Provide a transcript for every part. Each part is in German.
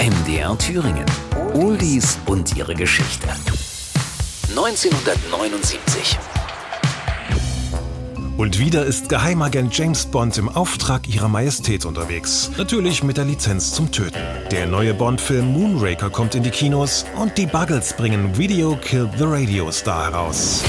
MDR Thüringen. Oldies und ihre Geschichte. 1979. Und wieder ist Geheimagent James Bond im Auftrag ihrer Majestät unterwegs. Natürlich mit der Lizenz zum Töten. Der neue Bond-Film Moonraker kommt in die Kinos und die Buggles bringen Video Killed the Radio Star heraus.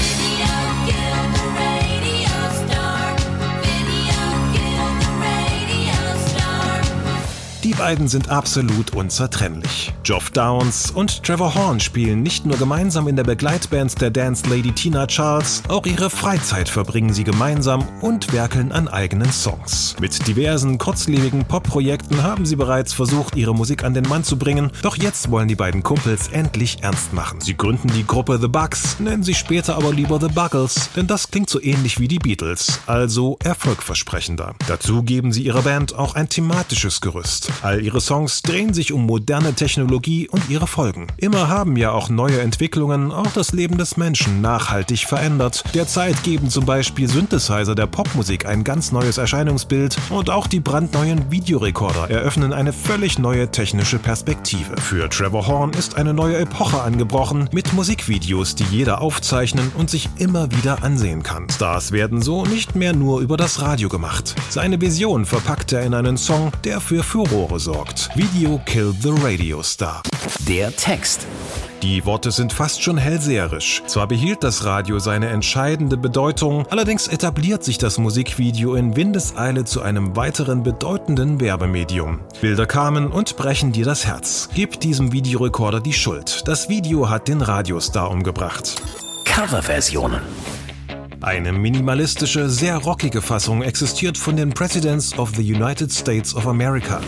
Die beiden sind absolut unzertrennlich. Geoff Downs und Trevor Horn spielen nicht nur gemeinsam in der Begleitband der Dance Lady Tina Charles, auch ihre Freizeit verbringen sie gemeinsam und werkeln an eigenen Songs. Mit diversen kurzlebigen Pop-Projekten haben sie bereits versucht, ihre Musik an den Mann zu bringen, doch jetzt wollen die beiden Kumpels endlich ernst machen. Sie gründen die Gruppe The Bugs, nennen sie später aber lieber The Buggles, denn das klingt so ähnlich wie die Beatles, also erfolgversprechender. Dazu geben sie ihrer Band auch ein thematisches Gerüst. All ihre Songs drehen sich um moderne Technologie und ihre Folgen. Immer haben ja auch neue Entwicklungen auch das Leben des Menschen nachhaltig verändert. Derzeit geben zum Beispiel Synthesizer der Popmusik ein ganz neues Erscheinungsbild und auch die brandneuen Videorekorder eröffnen eine völlig neue technische Perspektive. Für Trevor Horn ist eine neue Epoche angebrochen mit Musikvideos, die jeder aufzeichnen und sich immer wieder ansehen kann. Stars werden so nicht mehr nur über das Radio gemacht. Seine Vision verpackt er in einen Song, der für Furore sorgt. Video Kill the Radio Star. Der Text. Die Worte sind fast schon hellseherisch. Zwar behielt das Radio seine entscheidende Bedeutung, allerdings etabliert sich das Musikvideo in Windeseile zu einem weiteren bedeutenden Werbemedium. Bilder kamen und brechen dir das Herz. Gib diesem Videorekorder die Schuld. Das Video hat den Radiostar umgebracht. Coverversionen. Eine minimalistische, sehr rockige Fassung existiert von den Presidents of the United States of America.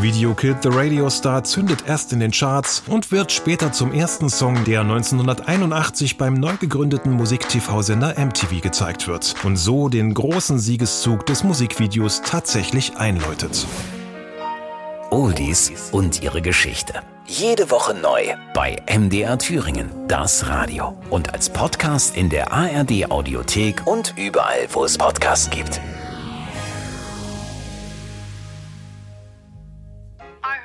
Video Killed the Radio Star zündet erst in den Charts und wird später zum ersten Song, der 1981 beim neu gegründeten Musik-TV-Sender MTV gezeigt wird und so den großen Siegeszug des Musikvideos tatsächlich einläutet. Oldies und ihre Geschichte. Jede Woche neu bei MDR Thüringen, das Radio. Und als Podcast in der ARD Audiothek und überall, wo es Podcasts gibt. I